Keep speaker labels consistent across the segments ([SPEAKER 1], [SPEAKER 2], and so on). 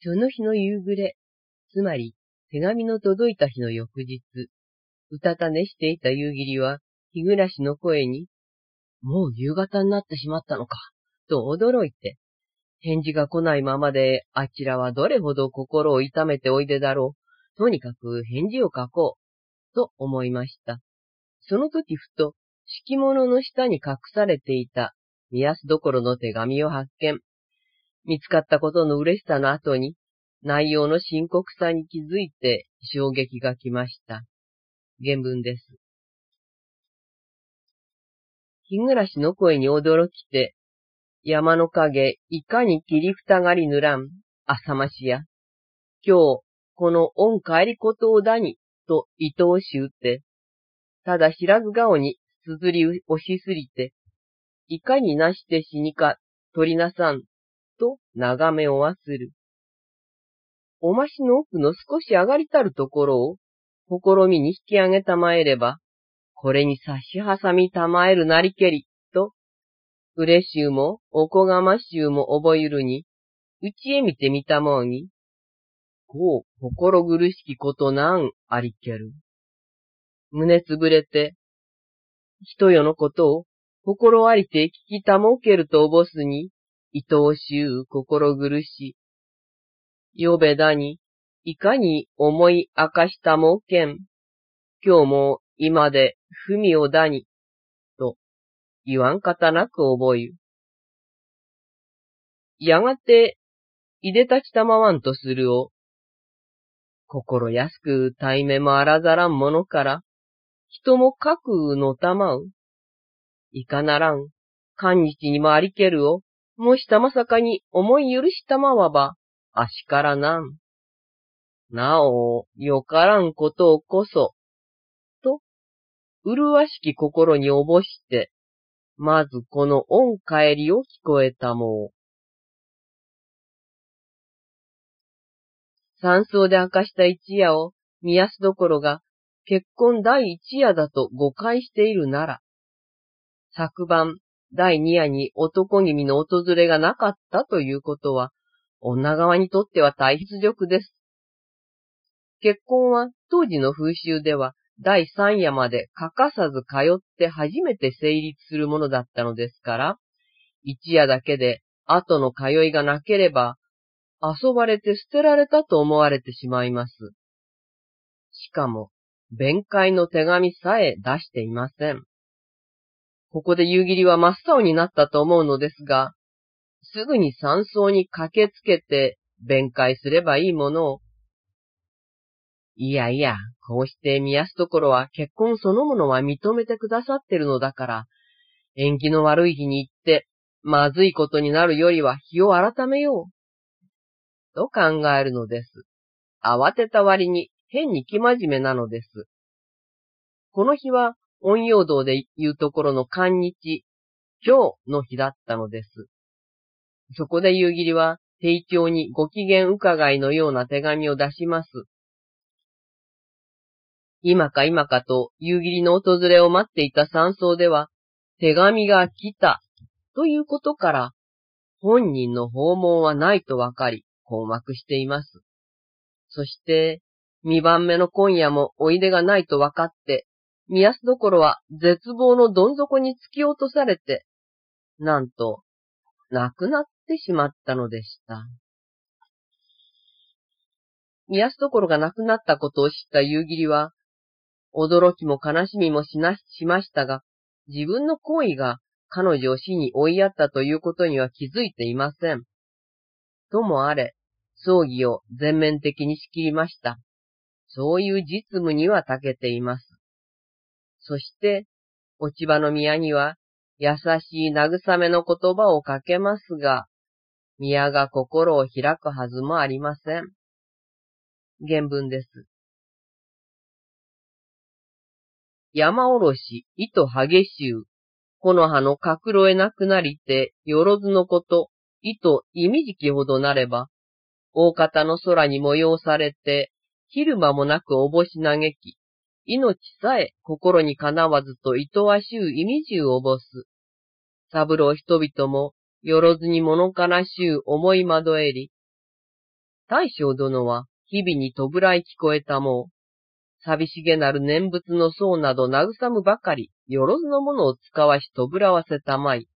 [SPEAKER 1] その日の夕暮れ、つまり手紙の届いた日の翌日、うたた寝していた夕霧は、日暮らしの声に、もう夕方になってしまったのか、と驚いて、返事が来ないままで、あちらはどれほど心を痛めておいでだろう。とにかく返事を書こう、と思いました。その時ふと、敷物の下に隠されていた、宮安どころの手紙を発見。見つかったことの嬉しさの後に、内容の深刻さに気づいて衝撃が来ました。原文です。日暮らしの声に驚きて、山の影、いかに切りふたがりぬらん、浅ましや。今日、この恩帰りことをだに、と愛おしうって、ただ知らず顔にすずり押しすぎて、いかになして死にか、取りなさん、眺めをわする。おましの奥の少し上がりたるところを、試みに引き上げたまえれば、これに差し挟みたまえるなりけり、と、うれしゅうも、おこがましゅうも覚えるに、うちへ見てみたもうに、こう心苦しきことなんありける。胸つぶれて、人よのことを心ありて聞きたもうけるとおぼすに、愛おしゅう心苦し。よべだに、いかに思い明かしたもけん。今日も今でふみをだに、と言わんかたなく覚ゆ。やがて、いでたちたまわんとするを、心安く対面もあらざらんものから、人もかくのたまう。いかならん、今日にもありけるを、もしたまさかに思い許したまわば、あしからなん。なお、よからんことをこそ、と、うるわしき心におぼして、まずこの恩帰りを聞こえたもう。山荘で明かした一夜を、宮安どころが、結婚第一夜だと誤解しているなら、昨晩、第二夜に男君の訪れがなかったということは、女側にとっては大必力です。結婚は当時の風習では第三夜まで欠かさず通って初めて成立するものだったのですから、一夜だけで後の通いがなければ、遊ばれて捨てられたと思われてしまいます。しかも、弁解の手紙さえ出していません。ここで夕霧は真っ青になったと思うのですが、すぐに山荘に駆けつけて弁解すればいいものを。いやいや、こうして見やすところは結婚そのものは認めてくださってるのだから、縁起の悪い日に行って、まずいことになるよりは日を改めよう。と考えるのです。慌てた割に変に気真面目なのです。この日は音陽道で言うところの寒日、今日の日だったのです。そこで夕霧は、提供にご機嫌伺いのような手紙を出します。今か今かと夕霧の訪れを待っていた山荘では、手紙が来た、ということから、本人の訪問はないとわかり、困惑しています。そして、二番目の今夜もおいでがないとわかって、宮安どころは絶望のどん底に突き落とされて、なんと、亡くなってしまったのでした。宮安どころが亡くなったことを知った夕霧は、驚きも悲しみもしなしましたが、自分の行為が彼女を死に追いやったということには気づいていません。ともあれ、葬儀を全面的に仕切りました。そういう実務には長けています。そして、落ち葉の宮には、優しい慰めの言葉をかけますが、宮が心を開くはずもありません。原文です。山おろし、糸激しゅう、この葉の隠ろえなくなりて、よろずのこと、糸意味じきほどなれば、大方の空に催されて、昼間もなくおぼし嘆き、命さえ心にかなわずと愛わしゅう意味じゅうおぼす。三郎人々も、よろずに物悲しゅう思い惑えり、大将殿は日々にとぶらい聞こえたもう、寂しげなる念仏の層など慰むばかり、よろずのものを使わしとぶらわせたまい。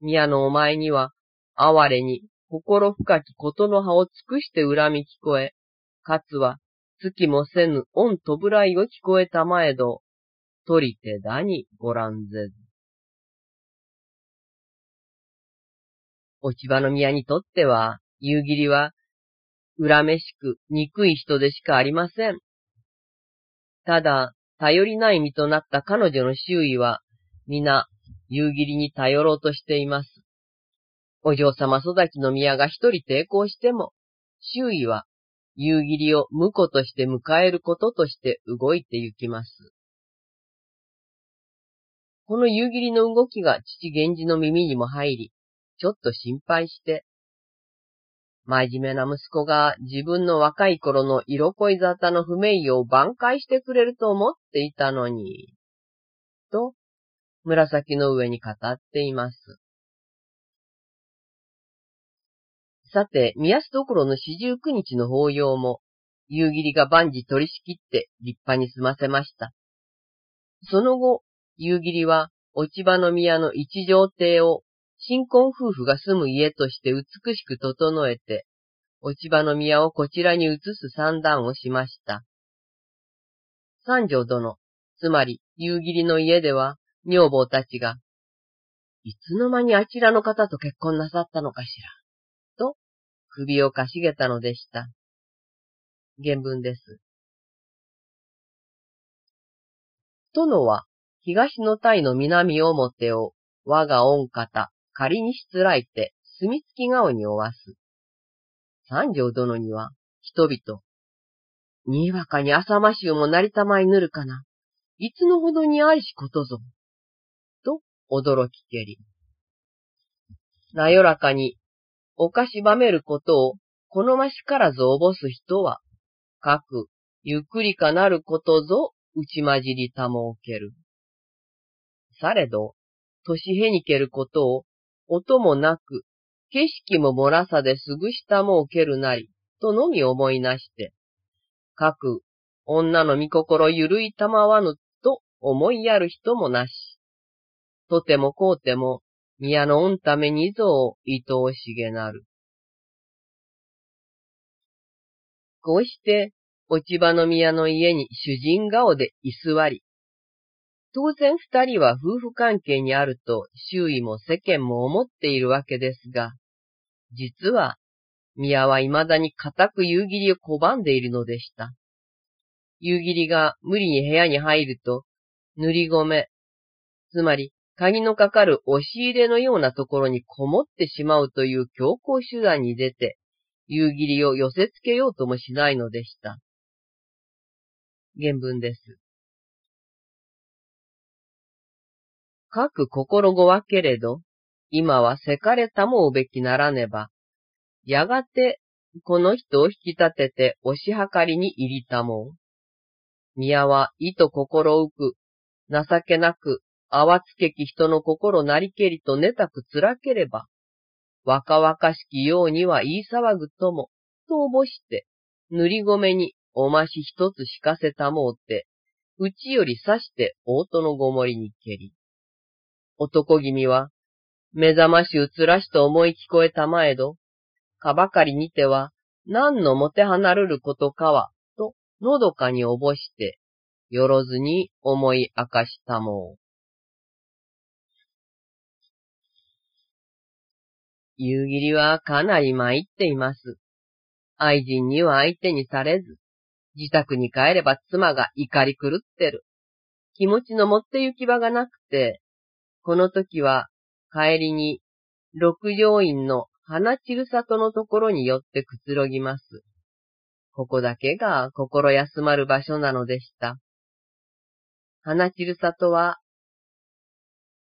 [SPEAKER 1] 宮のお前には、哀れに、心深きことの葉を尽くして恨み聞こえ、かつは、月もせぬ恩とぶらいを聞こえたまえど、取り手だにご覧ぜず。落ち葉の宮にとっては、夕霧は、恨めしく憎い人でしかありません。ただ、頼りない身となった彼女の周囲は、皆、夕霧に頼ろうとしています。お嬢様育ちの宮が一人抵抗しても、周囲は、夕霧を婿として迎えることとして動いて行きます。この夕霧の動きが父源氏の耳にも入り、ちょっと心配して、真面目な息子が自分の若い頃の色恋沙汰の不名誉を挽回してくれると思っていたのに、と、紫の上に語っています。さて、宮安所の四十九日の法要も、夕霧が万事取り仕切って立派に済ませました。その後、夕霧は落ち葉の宮の一条邸を新婚夫婦が住む家として美しく整えて、落ち葉の宮をこちらに移す算段をしました。三条殿、つまり夕霧の家では、女房たちが、いつの間にあちらの方と結婚なさったのかしら、首をかしげたのでした。原文です。殿は、東の体の南表を、我が恩方、仮にしつらいて、墨付き顔におわす。三条殿には、人々、にわかに浅ましゅうもなりたまいぬるかな。いつのほどにありしことぞ。と、驚きけり。なよらかに、おかしばめることを、このましからずおぼす人は、かく、ゆっくりかなることぞ、うちまじりたもうける。されど、年へにけることを、音もなく、景色も漏らさですぐ下も受けるなり、とのみ思いなして、かく、女の見心ゆるいたまわぬと思いやる人もなし。とてもこうても、宮の御ためにぞを愛おしげなる。こうして、落ち葉の宮の家に主人顔で居座り、当然二人は夫婦関係にあると周囲も世間も思っているわけですが、実は、宮は未だに固く夕霧を拒んでいるのでした。夕霧が無理に部屋に入ると、塗り米、つまり鍵のかかる押し入れのようなところにこもってしまうという強行手段に出て、夕霧を寄せつけようともしないのでした。原文です。かく心ごわけれど、今はせかれたもうべきならねば、やがて、この人を引き立てて押し量りに入りたもう。宮は意と心浮く、情けなく、淡つけき人の心なりけりと寝たくつらければ、若々しきようには言い騒ぐとも、とおぼして、塗り米におまし一つ敷かせたもうて、うちより刺して大戸のごもりに蹴り。男君は、目覚ましうつらしと思い聞こえたまえど、かばかりにては、何のもて離るることかは、と、のどかにおぼして、よろずに思い明かしたもう。夕霧はかなり参っています。愛人には相手にされず、自宅に帰れば妻が怒り狂ってる。気持ちの持って行き場がなくて、この時は帰りに六条院の花散る里のところに寄ってくつろぎます。ここだけが心休まる場所なのでした。花散る里は、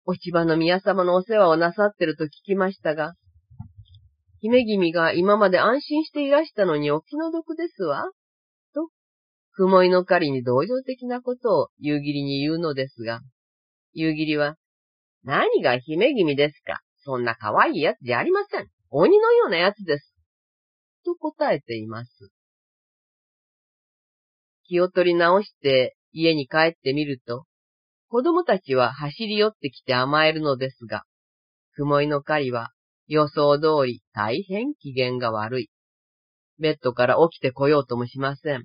[SPEAKER 1] 落ち葉の宮様のお世話をなさってると聞きましたが、姫君が今まで安心していらしたのにお気の毒ですわ。と、雲井の狩りに同情的なことを夕霧に言うのですが、夕霧は、何が姫君ですか？そんな可愛いやつじゃありません。鬼のようなやつです。と答えています。気を取り直して家に帰ってみると、子供たちは走り寄ってきて甘えるのですが、雲井の狩りは予想通り大変機嫌が悪い。ベッドから起きてこようともしません。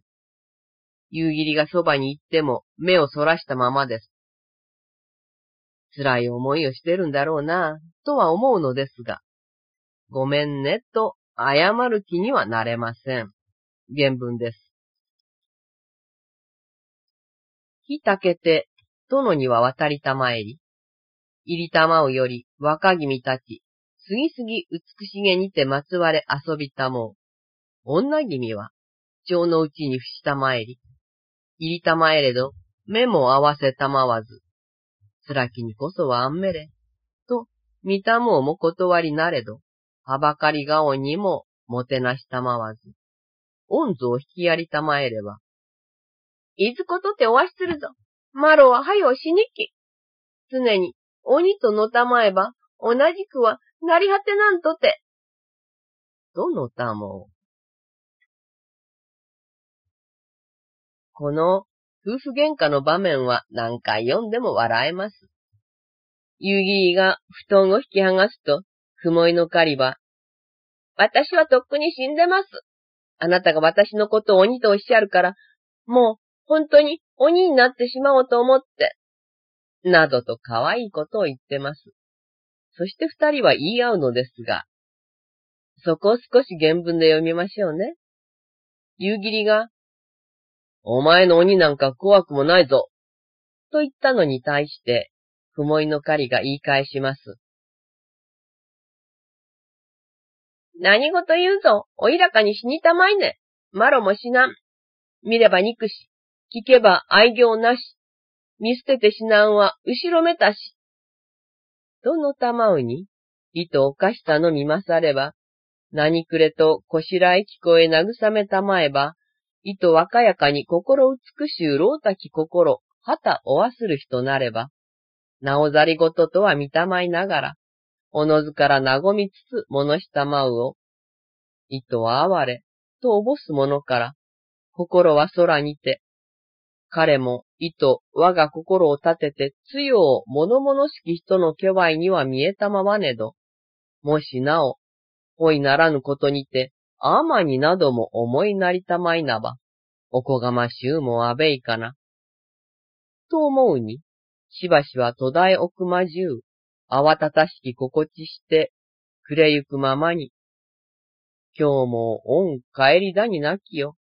[SPEAKER 1] 夕霧がそばに行っても目をそらしたままです。辛い思いをしてるんだろうな、とは思うのですが、ごめんね、と謝る気にはなれません。原文です。火たけて、殿には渡りたまえり、入りたまうより若君たち、すぎすぎ美しげにてまつわれ遊びたもう。女君は、蝶のうちに伏したまえり、入りたまえれど、目も合わせたまわず、つらきにこそはあんめれ、と、見たもうも断りなれど、はばかり顔にももてなしたまわず、恩図を引きやりたまえれば、いずことておわしするぞ。マロははよしにき。常に鬼とのたまえば、同じくはなり果てなんとて。とのたもこの夫婦喧嘩の場面は何回読んでも笑えます。夕霧が布団を引き剥がすと、雲井の狩りは、私はとっくに死んでます。あなたが私のことを鬼とおっしゃるから、もう本当に鬼になってしまおうと思って、などと可愛いことを言ってます。そして二人は言い合うのですが、そこを少し原文で読みましょうね。夕霧が、お前の鬼なんか怖くもないぞ、と言ったのに対して、ふもいの狩りが言い返します。何事言うぞ、おいらかに死にたまいね。マロも死なん。見れば憎し、聞けば愛行なし。見捨てて死なんは後ろめたし。とのたまうに、糸をかしたのみまされば、何くれとこしらえ聞こえ慰めたまえば、糸若やかに心美しゅうろうたき心、はたおわする人なれば、なおざりごととは見たまいながら、おのずから和みつつ物したまうを、糸は哀れ、とおぼすものから、心は空にて、彼も、意図、我が心を立てて、強を物々しき人の巨売には見えたままねど、もしなお、ほいならぬことにて、あまになども思いなりたまいなば、おこがましゅうもあべいかな。と思うに、しばしば途絶え奥まじゅう、慌たたしき心地して、くれゆくままに、今日も恩帰りだになきよ、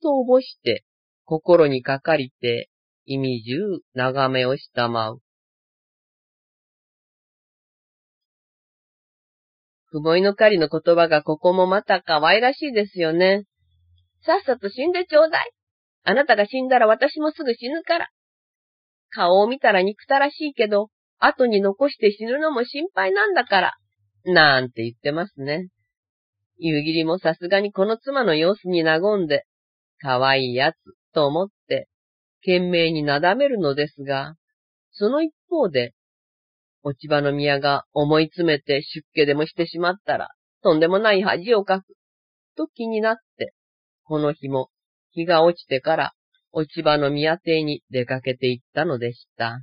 [SPEAKER 1] とおぼして、心にかかりて、意味中眺めをしたまう。くぼいの狩りの言葉がここもまた可愛らしいですよね。さっさと死んでちょうだい。あなたが死んだら私もすぐ死ぬから。顔を見たら憎たらしいけど、後に残して死ぬのも心配なんだから。なんて言ってますね。夕霧もさすがにこの妻の様子に和んで、可愛いやつ、と思って、懸命になだめるのですが、その一方で、落ち葉の宮が思い詰めて出家でもしてしまったら、とんでもない恥をかく、と気になって、この日も日が落ちてから落ち葉の宮邸に出かけて行ったのでした。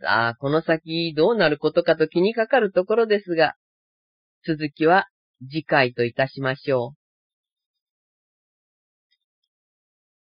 [SPEAKER 1] さあ、この先どうなることかと気にかかるところですが、続きは次回といたしましょう。